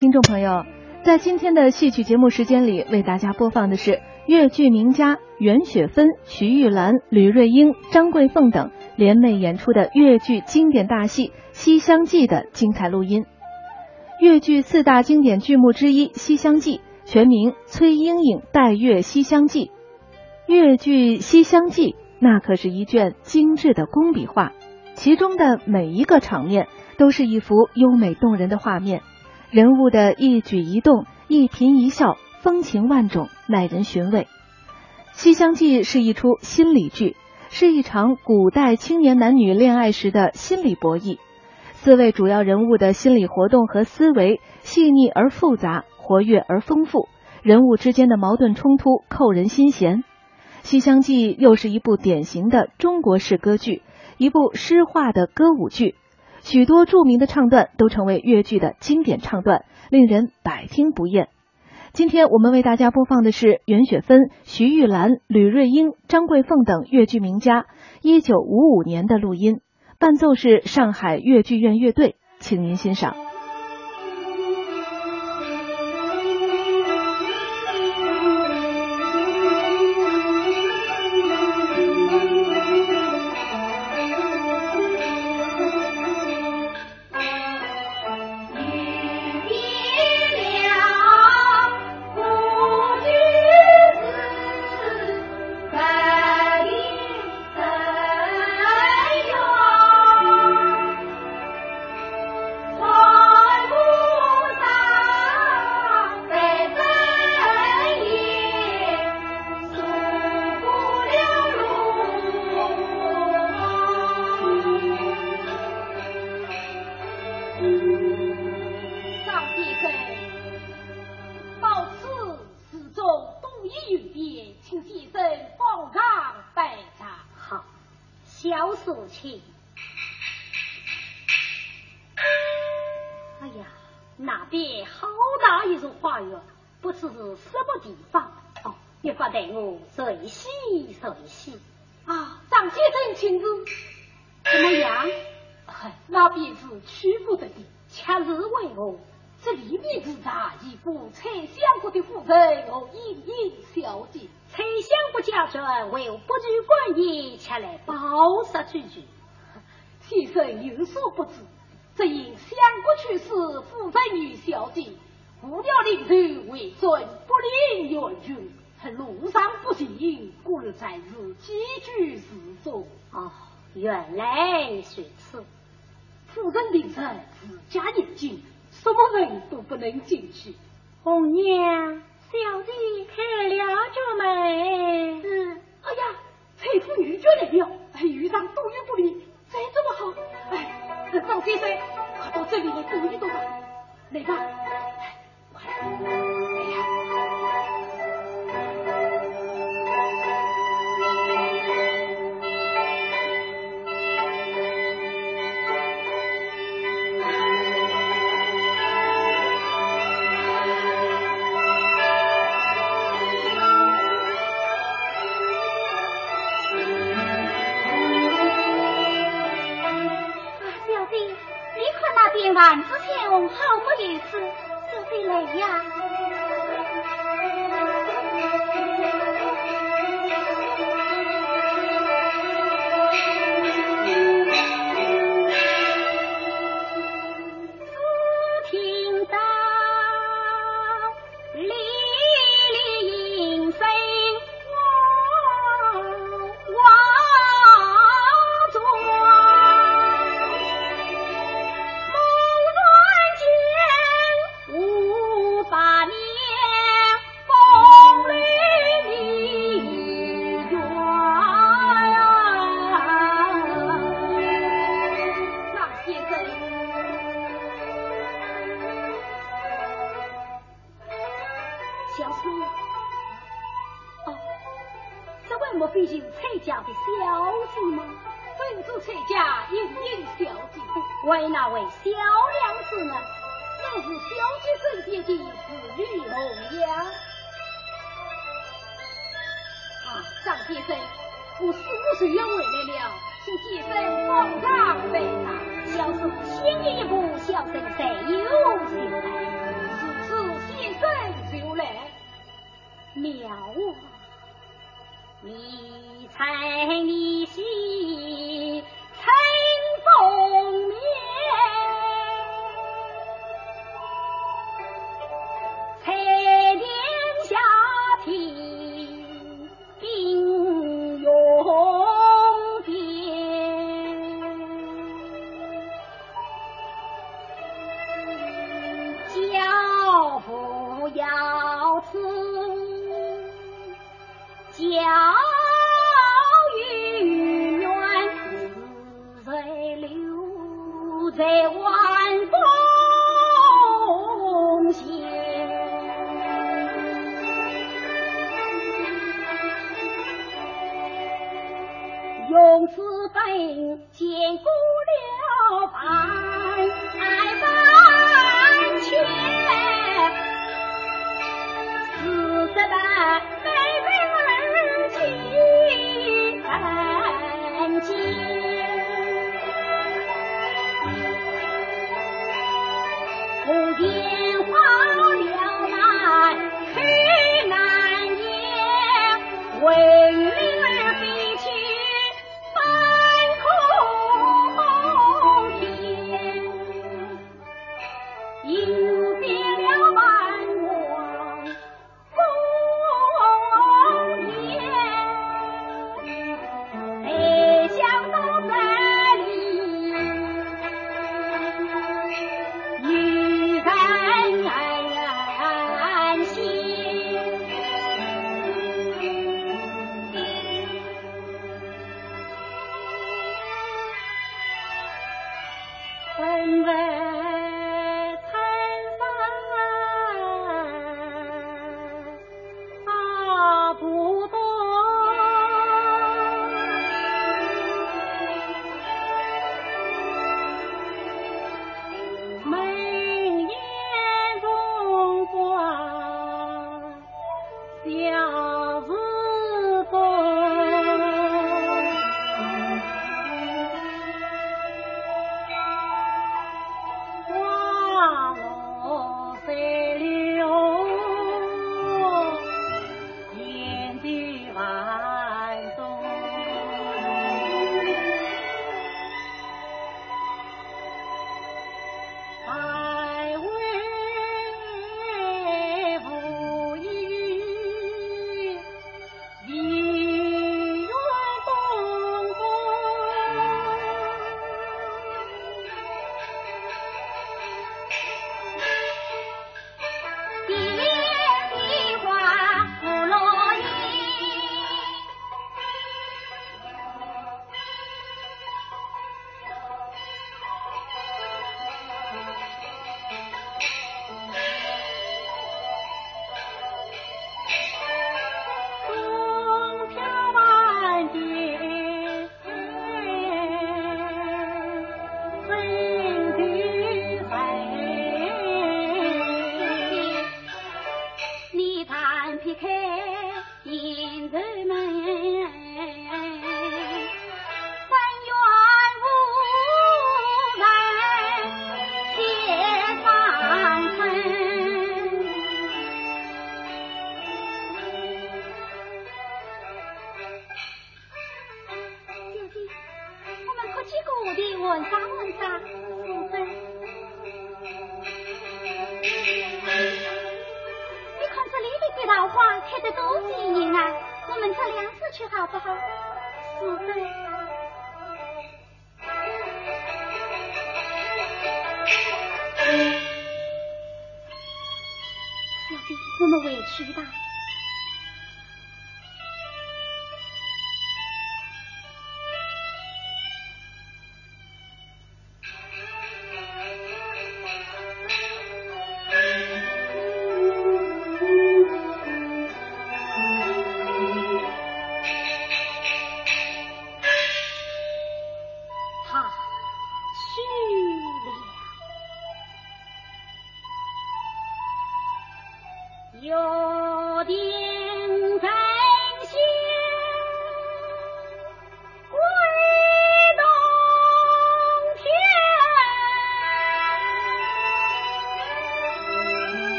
听众朋友，在今天的戏曲节目时间里，为大家播放的是越剧名家袁雪芬、徐玉兰、吕瑞英、张桂凤等联袂演出的越剧经典大戏《西厢记》的精彩录音。越剧四大经典剧目之一《西厢记》，全名《崔莺莺代阅西厢记》。越剧《西厢记》那可是一卷精致的工笔画，其中的每一个场面都是一幅优美动人的画面。人物的一举一动、一颦一笑，风情万种，耐人寻味。《西厢记》是一出心理剧，是一场古代青年男女恋爱时的心理博弈。四位主要人物的心理活动和思维细腻而复杂，活跃而丰富，人物之间的矛盾冲突扣人心弦。《西厢记》又是一部典型的中国式歌剧，一部诗化的歌舞剧。许多著名的唱段都成为越剧的经典唱段，令人百听不厌。今天我们为大家播放的是袁雪芬、徐玉兰、吕瑞英、张桂凤等越剧名家一九五五年的录音，伴奏是上海越剧院乐队，请您欣赏。哎呀。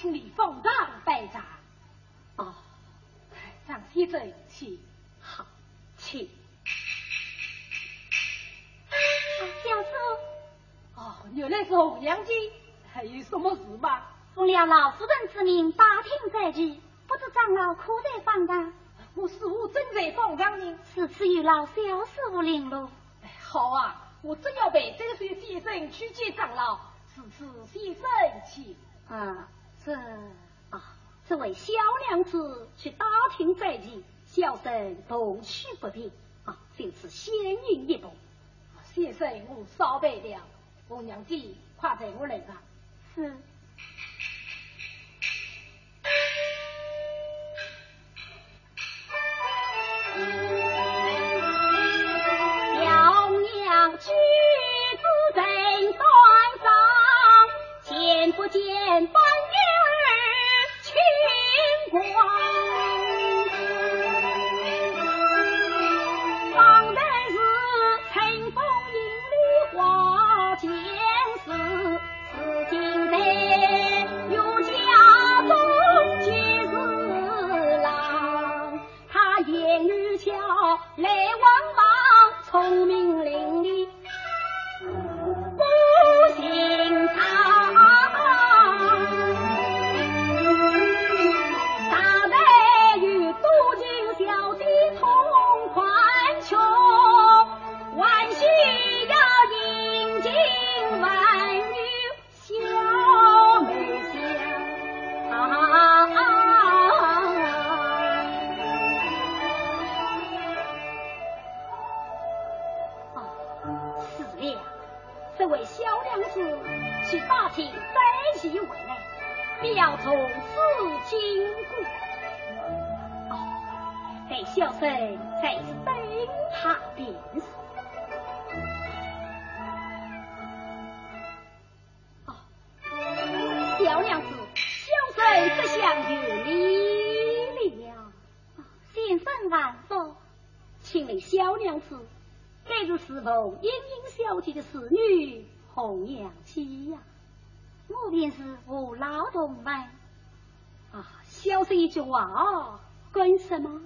请你奉上拜茶。哦，张先生，请。好，请。啊，小叔，哦，原来是红娘姐，还有什么事吗？奉了老夫人之命，打听在即，不知长老可在方丈？我师傅正在方丈呢。此次有劳小师傅领路。哎好啊，我正要陪周水先生去见长老，此次先生请。啊，这啊，这位小娘子去打听在即，小生同去不便啊，就此先饮一步。先生，我烧白了。我娘子，快在我来吧。是。小生一句话哦，干什么？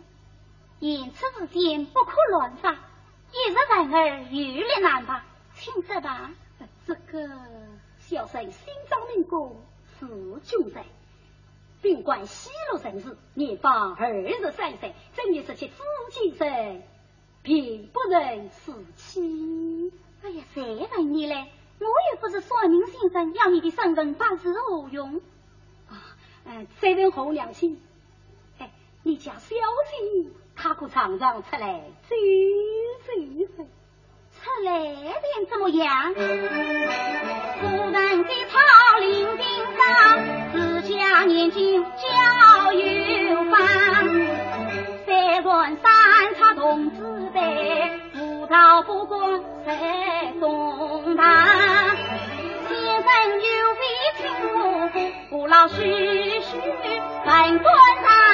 言辞之间不可乱发，一日人儿遇力难吧，请这吧。这个小生心脏明公，是君在。并管西路人士，年方二十三岁，正月十七紫禁生，并不能死妻。哎呀，谁问你嘞？我又不是算命先生，要你的身份八字何用？啊，嗯，再问侯娘亲，哎，你家小姐她可常常出来走走走？出来点怎么样？夫人给他领兵上，自家年轻较有方。三轮三叉同志辈，葡萄不光在中堂。先生有非听我父，父老叔叔本官上。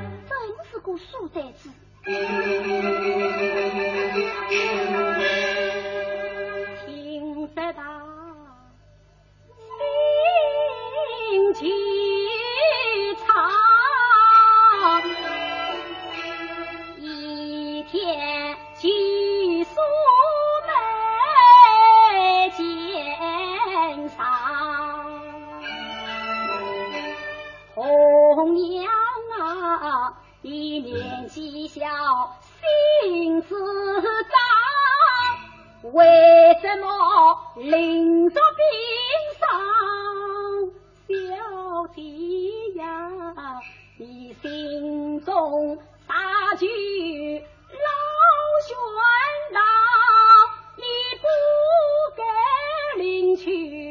过数代子。听得到心。你年纪小，心思脏，为什么临着病伤？小弟呀，你心中大惧老玄老，你不该领去。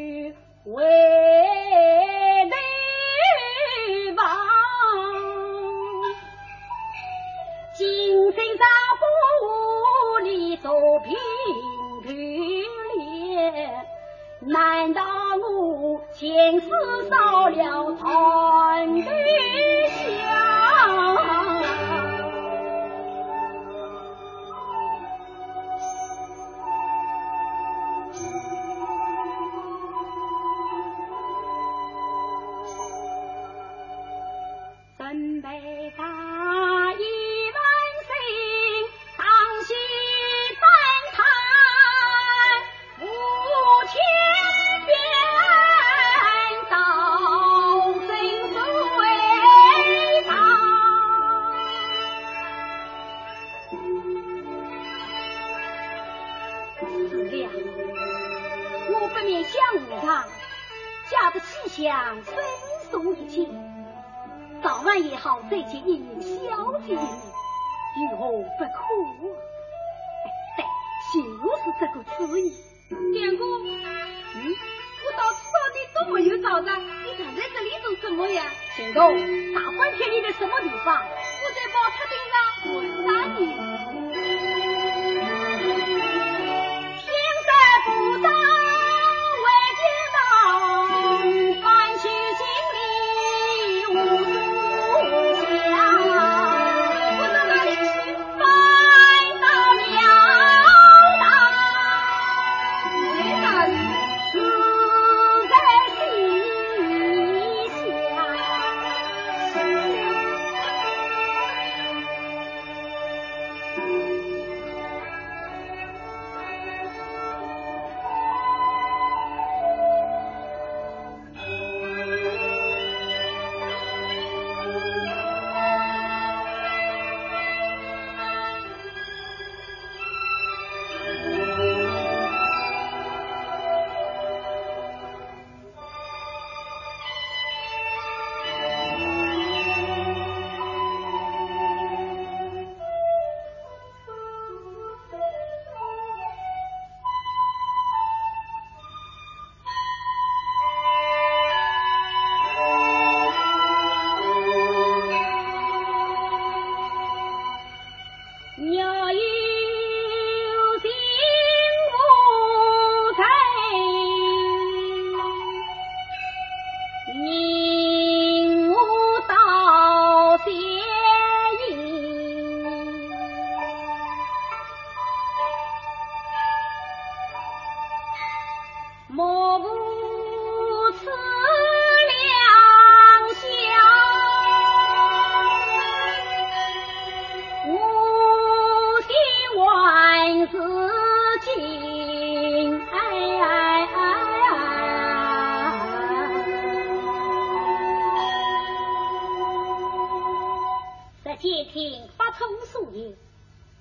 且听八重宿也。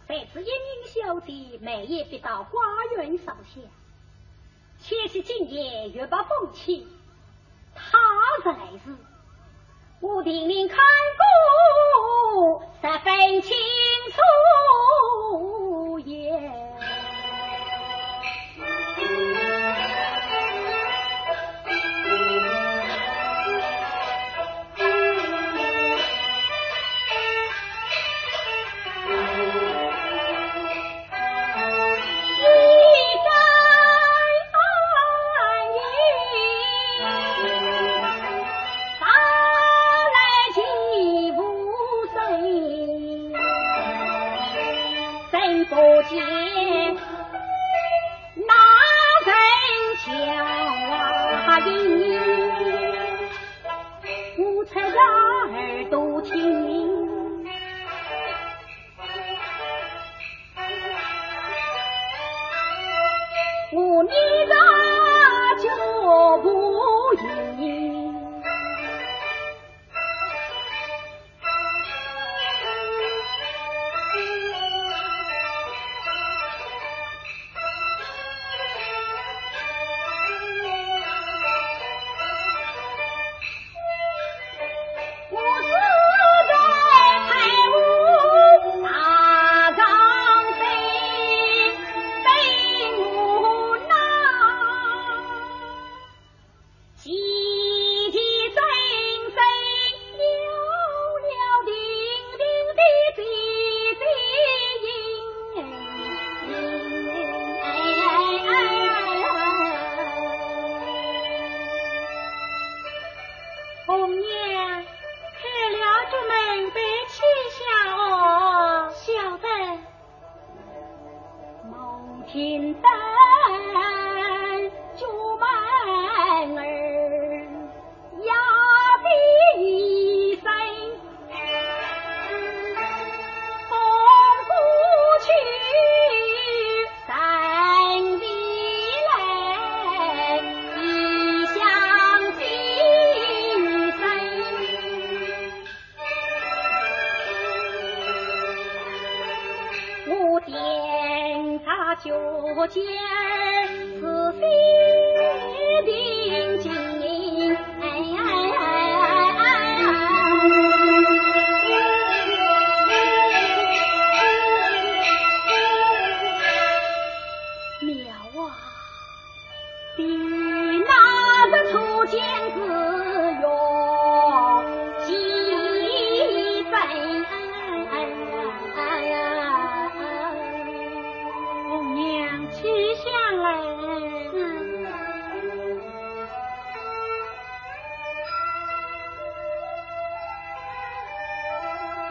谁知一名小弟每夜必到花园上下，且惜今夜月把风清，他在是，我定令看过，十分清楚。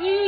you.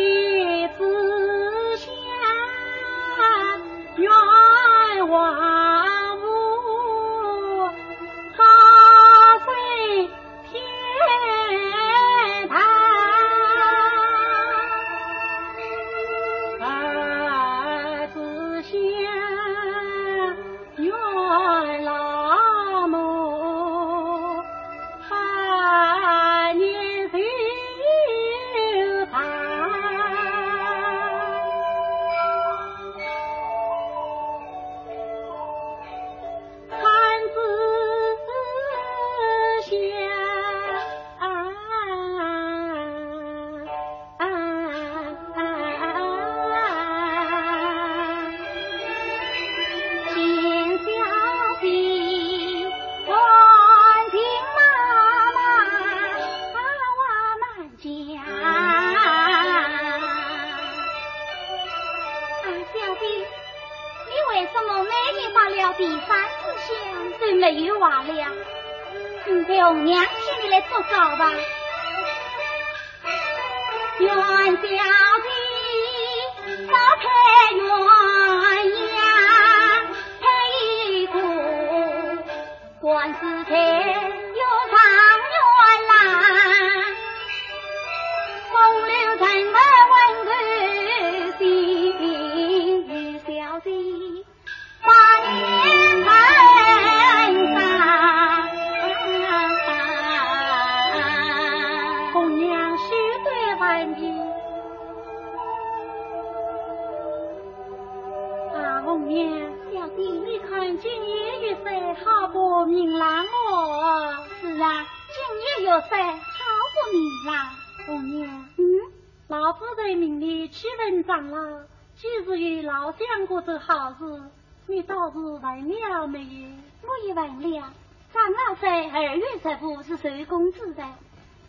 你老相公这好事你倒是问了没有我也问了张老三二月十五是谁公子的。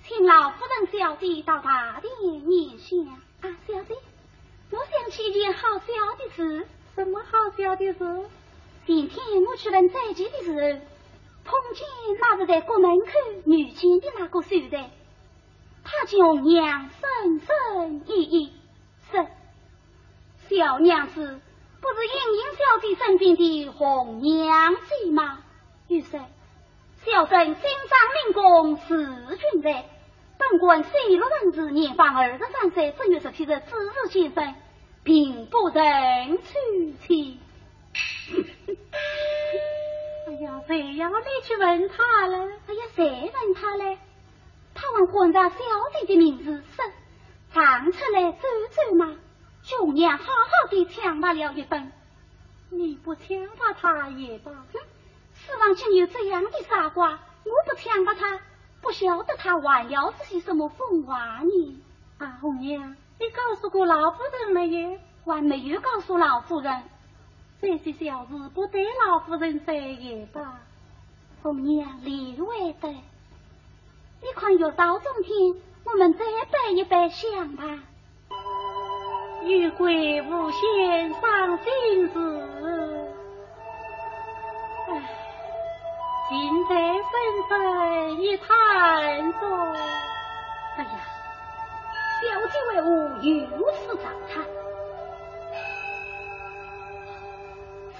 请老夫人小弟到大殿面前啊小弟我想起一件好笑的事什么好笑的事？今天我去问再见的时候碰见那个在国门口遇见的那个守代他就娘生生意意是小娘子不是莺莺小姐身边的红娘子吗？玉山，小生今朝领功辞君在，本官西路人士年方二十三岁，正月十七日子日先生，并不曾娶妻。哎呀，谁要你去问他了？哎呀，谁问他嘞？他问皇上小姐的名字是常出来走走吗？九娘好好的抢罢了一本，你不抢把他也罢。哼，世上竟有这样的傻瓜！我不抢把他，不晓得他还要是些什么疯话呢？啊，红娘，你告诉过老夫人没有？还没有告诉老夫人。这些小事不得老夫人说也罢。红娘理会的。你看，月到中天，我们再摆一摆香吧。玉桂无限伤心事，唉，今在纷纷一谈中。哎呀，小姐为何如此长叹？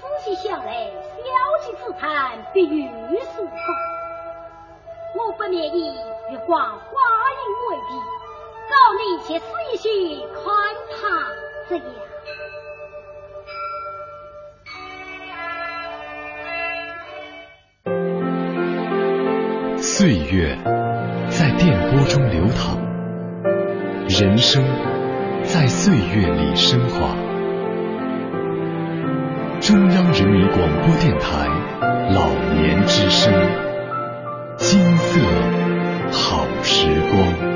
仔细想来，小姐之谈必如是话。我不免以月光花影为题。告你且试一试，看他怎样。岁月在电波中流淌，人生在岁月里升华。中央人民广播电台老年之声，金色好时光。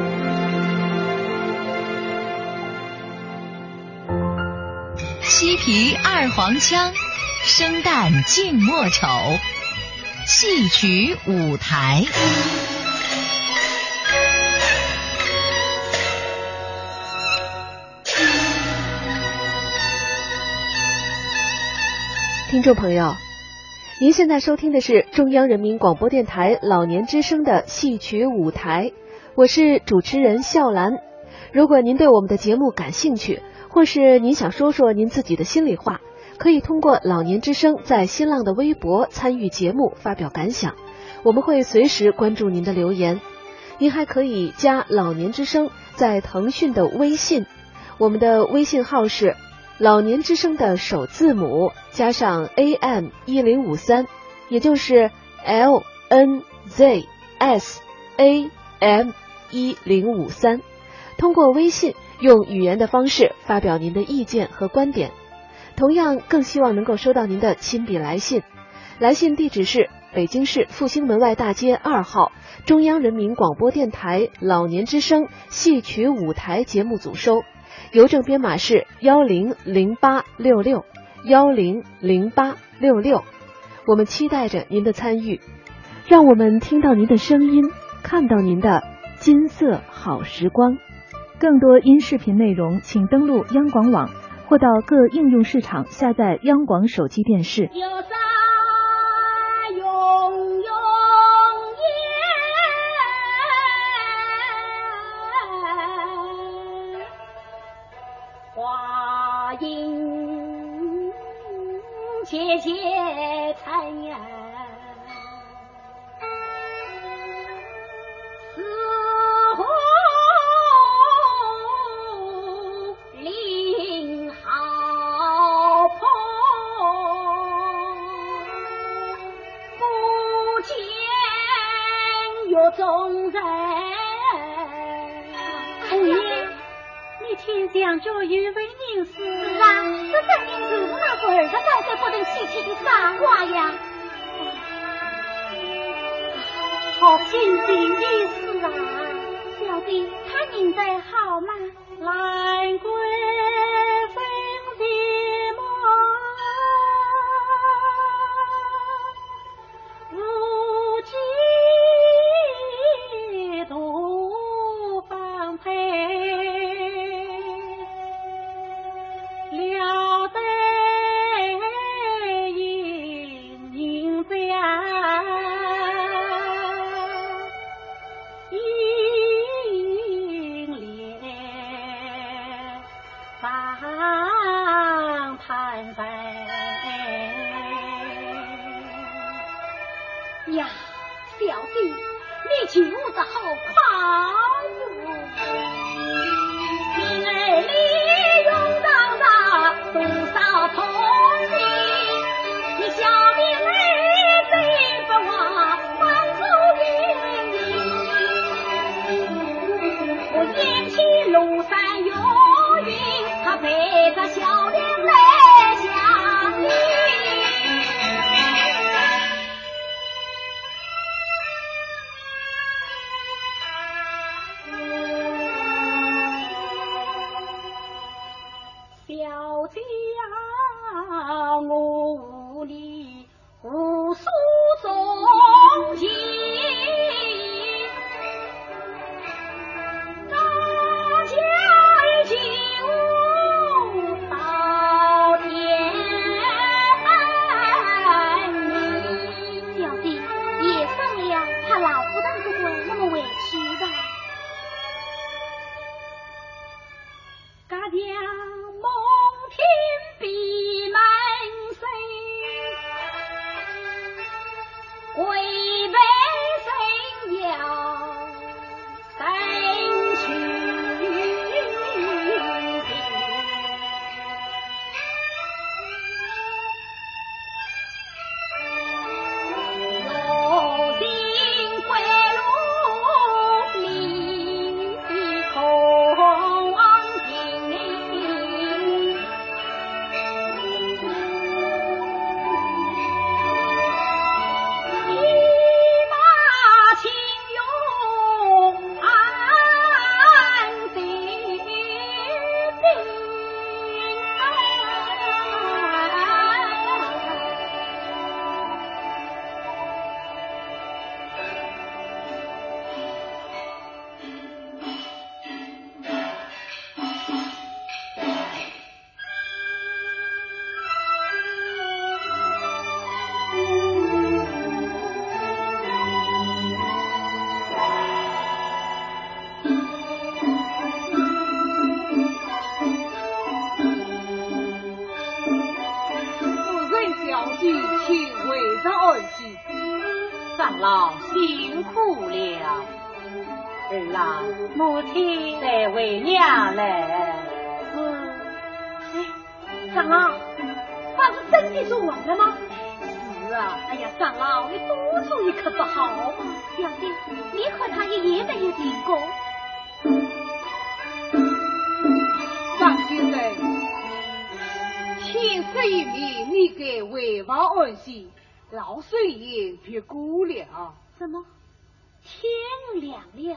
西皮二黄腔，生旦净末丑，戏曲舞台。听众朋友，您现在收听的是中央人民广播电台老年之声的戏曲舞台，我是主持人笑兰。如果您对我们的节目感兴趣，或是您想说说您自己的心里话，可以通过老年之声在新浪的微博参与节目发表感想，我们会随时关注您的留言。您还可以加老年之声在腾讯的微信，我们的微信号是老年之声的首字母加上 AM 一零五三，也就是 L N Z S A M 一零五三。通过微信。用语言的方式发表您的意见和观点，同样更希望能够收到您的亲笔来信。来信地址是北京市复兴门外大街二号中央人民广播电台老年之声戏曲舞台节目组收，邮政编码是幺零零八六六幺零零八六六。我们期待着您的参与，让我们听到您的声音，看到您的金色好时光。更多音视频内容，请登录央广网或到各应用市场下载央广手机电视。有山听讲究有位名士啊，这那不的傻瓜呀！好心的意思啊，小弟他人在好吗？兰母亲，在为娘来。嗯，哎，长老，他是真的是坏了吗？是啊，哎呀，长老，你多注意可不好吗？兄弟，你看他一夜没有停工。张先生，天色已明，你该回房安息，老生意别顾了。什么？天亮了？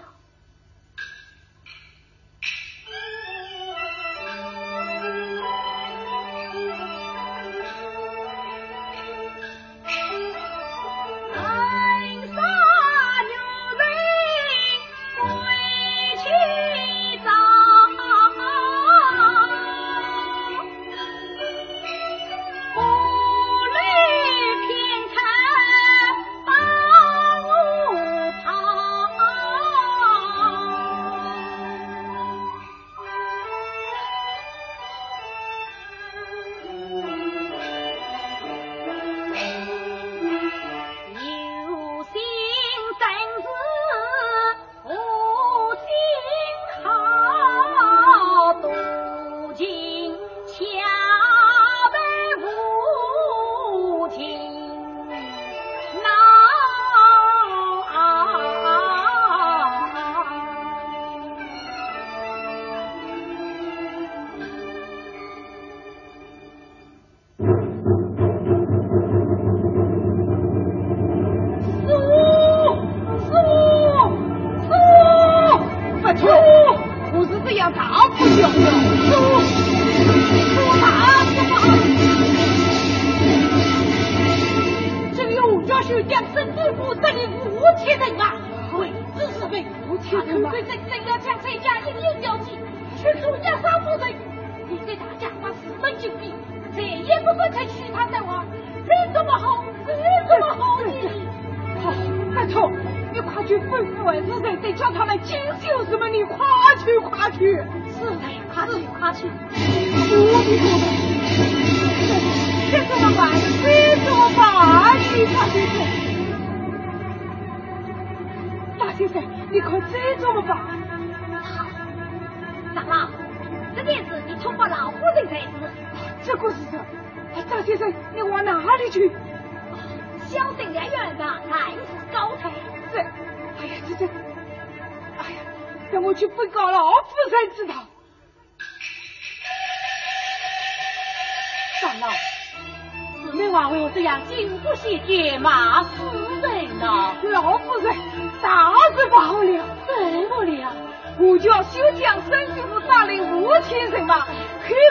不喜见马夫人呢？老夫人，大事不好了！怎么了？我叫修江生就是大领五千人马，开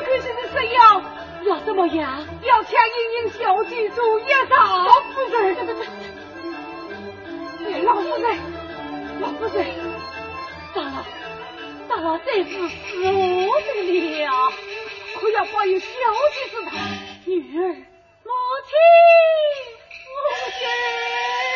开心心食药，要怎么样？要抢英英小姐做一大夫人。老夫人，老夫人，大老，大老，这是死我的了。可要保佑小姐知道，女儿，母亲，母亲。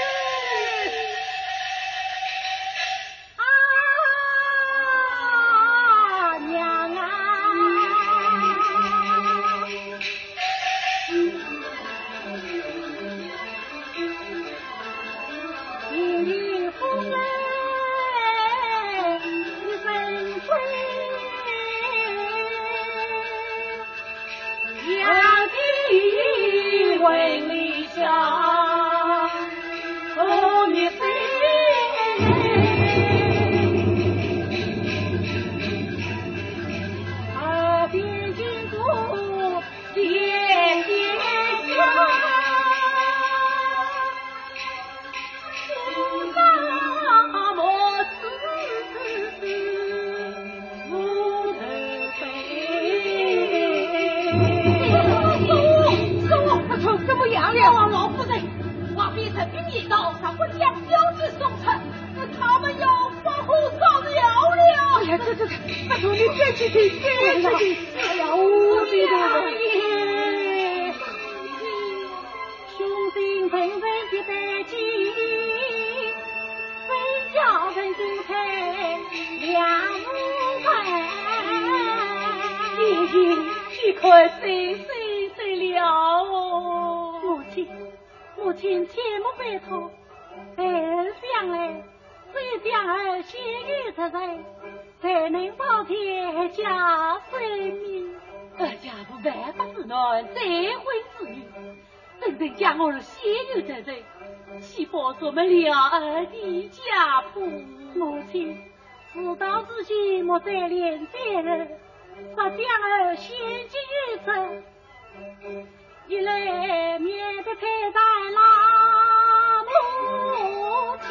母亲，母亲，哎呀，我的女儿，雄心振不待，两目黑。母亲，你看谁谁谁了？母亲，母亲，切莫悲痛，再想来，再想儿，先干出来。才能保全家生命，家父万不得已再婚子女，等等将我先留在此，先保住我们儿的家破。母亲，自当莫再连累，把将儿先接于，一来免得再缠劳母亲。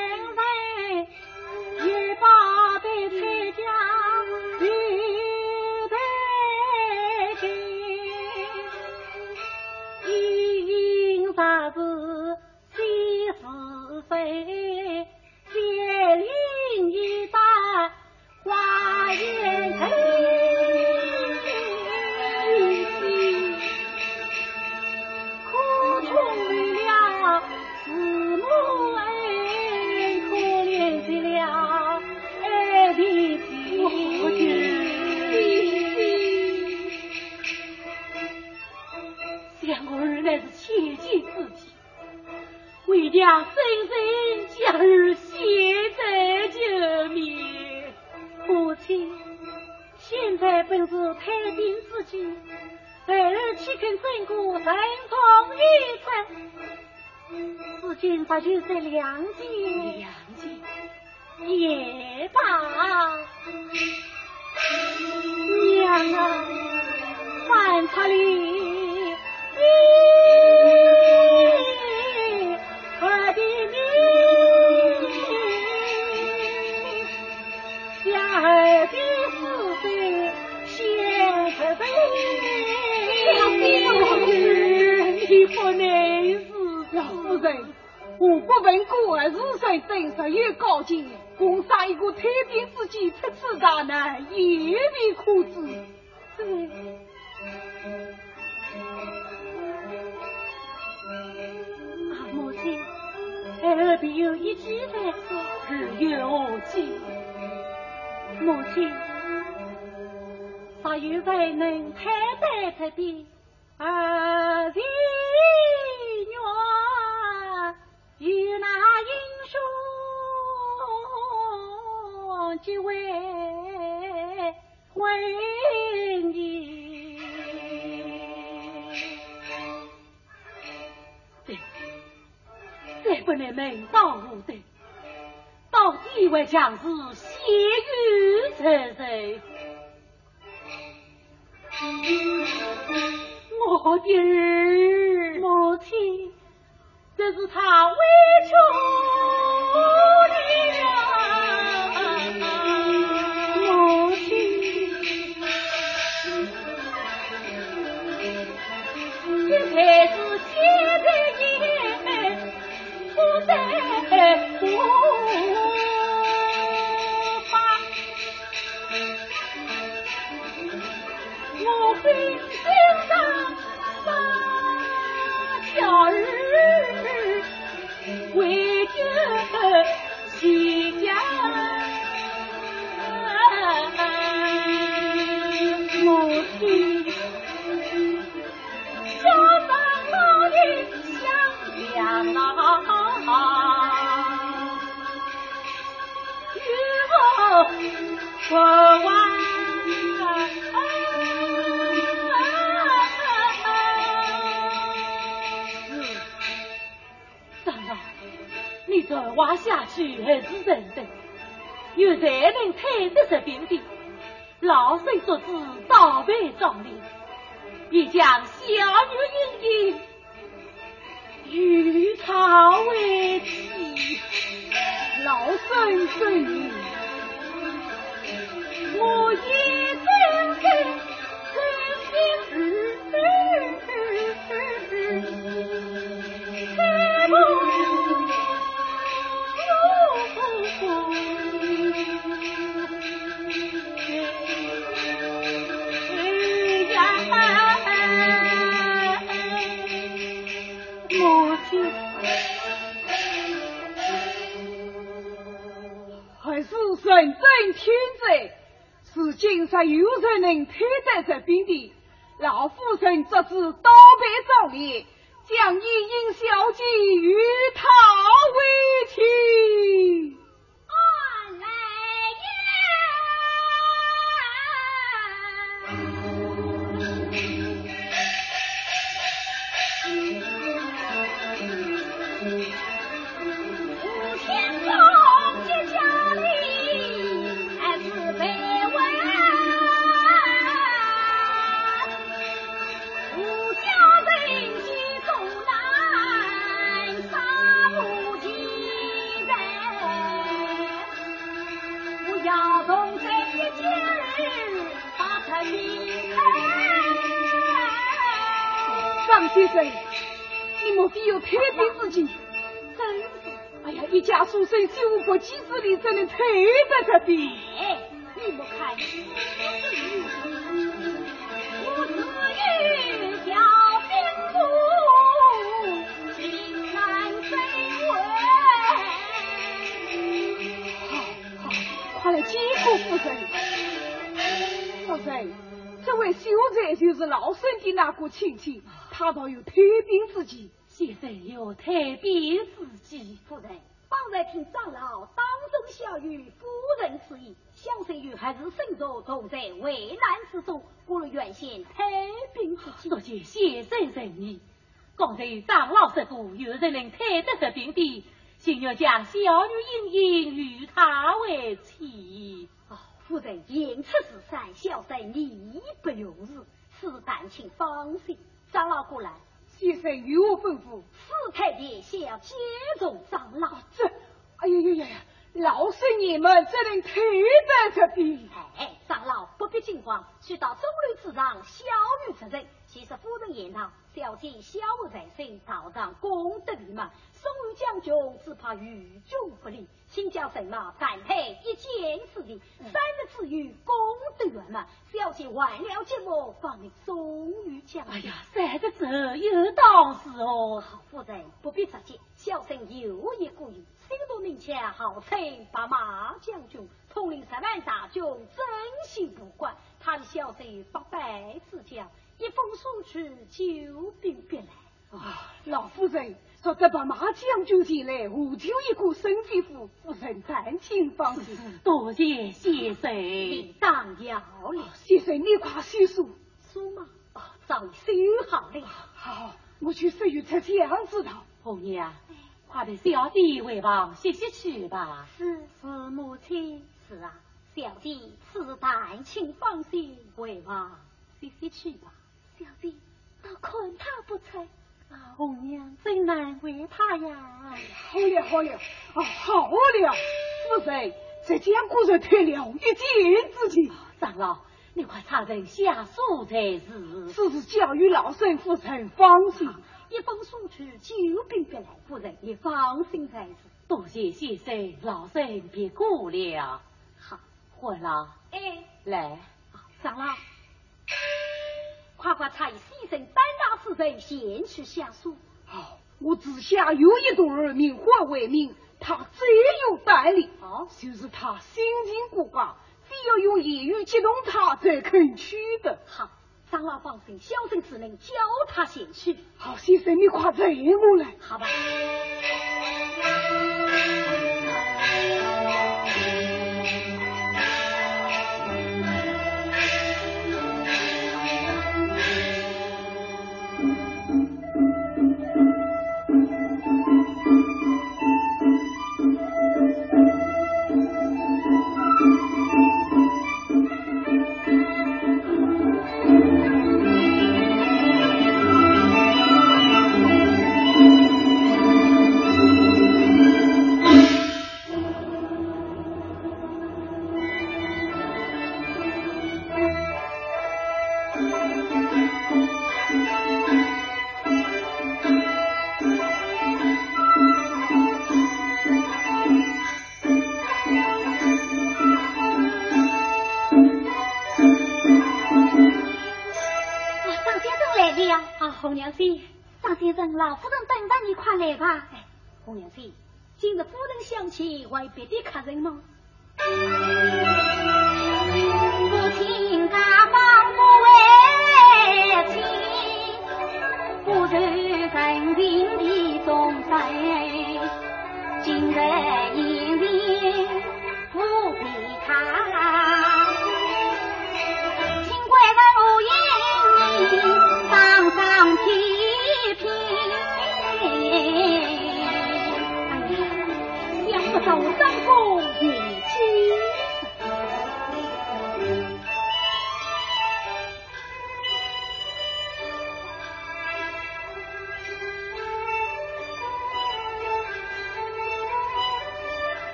非血淋淋打花言，可惜可怜，惜了的。儿，为真。儿现在就灭。母亲，现在本是太平之际，孩儿岂肯整个神通一尘？此君不就在良间，良间也罢。娘啊，万茶里。我不问过儿子身真实有高见，共上一个太平之计，出此大难，也未可知。母亲，儿必有一计在手，是有何计？母亲，尚有未能太白这边，儿子与那英雄结为婚姻。对，再不能门当户对。到底为将士血雨成仇，我的儿母亲，这是他委屈再挖下去还是人的，有才能踩得这平地。老身所知，倒背壮烈，必将小女英英与他为妻。老身遵命，我一生在真心儿，再不。还是神真天在，是今日有人能推在这边的，老夫人这次倒背壮烈。将一应小姐与他为妻妻。先生，你莫非有特别之情？真是！哎呀，一家书生修过几十里，怎能退在这边？你莫看，我自与小兵部，心难谁好好，快来接过夫人。夫人，这位秀才就是老孙的那个亲戚。他倒有太平之计，先生有太平之计。夫人，方才听长老当众笑语夫人之意，小生女还是身着同在危难之中，不如愿献太平之计。多谢先生仁义。刚才长老说过，有人能推得这病地，请要将小女英英与他为妻。哦，夫人言出此善，小生义不容辞，此但请放心。长老过来，先生有我吩咐？四太爷先要接种长老。这，哎呀呀呀呀！老师你们只能退在这边。哎，长老不必惊慌，去到中路之上，小女责任。其实夫人言道，小姐小无在身，道上功德圆满，宋玉将军只怕与众不利，请教神马反配一件事情，三日之余功德圆满，小姐完了节目，放你宋玉将军。哎呀，三个字有道是哦，好夫人不必着急，小生有一故意，心多名强，号称白马将军，统领十万大军，真心不管，他的小婿八百之将。一封书去，救兵必来。啊，老夫人说这把马将军前来，无求一个身体服，夫人暂请放心。多谢先生，你当要了。先生，你快洗漱。书吗？哦，早已修好了。好，我去十月才将知道。红娘，快陪小弟回房歇歇去吧。是是，母亲。是啊，小弟此旦请放心回房歇歇去吧。小弟，我看他不成。老娘真难为他呀！好了好了，啊好了，夫人，这将果然退了一箭之情。长老，你快查人下书才是。此事交与老身夫人放心。一封书去，救兵必来。夫人你放心才是。多谢先生，老身别过了。好，回了。哎，来，长老。快快差牺牲单大夫人先去下书。好，我只想有一对儿名花为名，他最有胆力。哦，就是他心情古怪，非要用言语激动他才肯去的。好，长老放心，小生只能教他先去。好，先生你快载我来。好吧。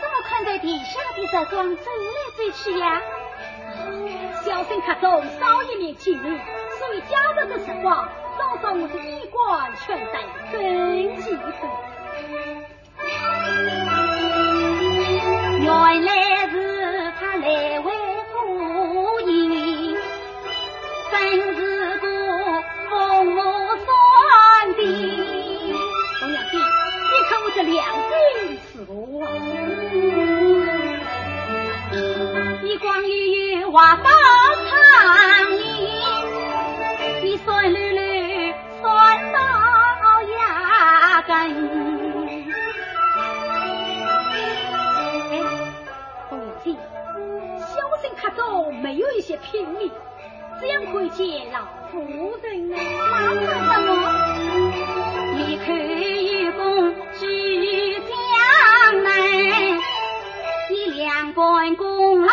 怎么看在地下的这桩走来走去呀？小心客中少一面亲人，所以家人的时光。早上我的衣冠全在真气分，原来是他来为夫迎，真是个风我双的。红娘子，你看我这两根刺我，光悠悠话到长夜，你孙女女。酸到牙根。小生客中没有一些品名，怎样可以见老夫人呢？那是什么？一口玉弓举江南，你两关功劳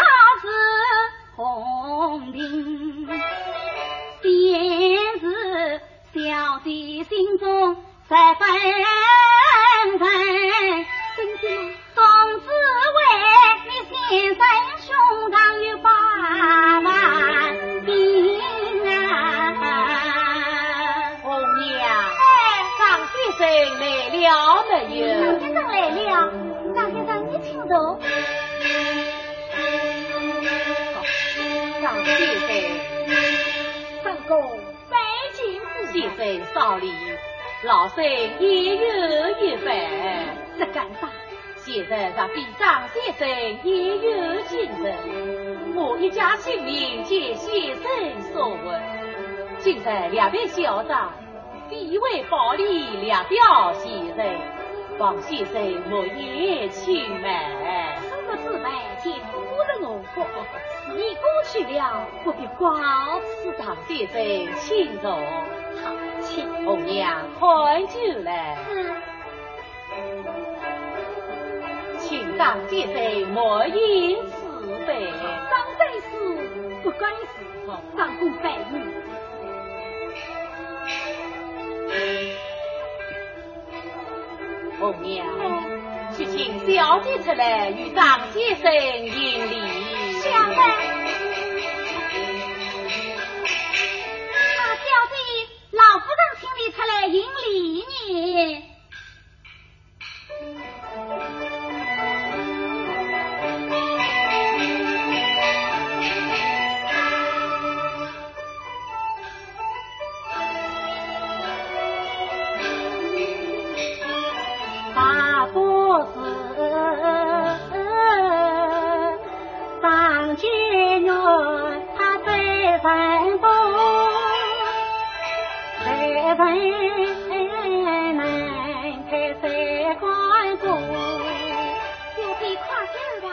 心中十分真的吗总指为你先生胸膛有八万兵啊。红娘。哎张先生来了没有先生少礼，老身也有一份。这干啥？现在咱比张先生也有精神，我一家亲民见先生所问，今日两位校长，必为保利两表先生，望先生莫言轻慢。什么滋味？见夫人我过，事已过去了，不必告辞。张先生请坐。红娘喝酒来。请张先生莫言慈悲。张真是不关事，张公拜你。红娘，去请小姐出来与张先生行礼。小妹，老夫人，请你出来迎礼呢。大公子，姐，他最风光。人们拍开欢呼就会跨劲儿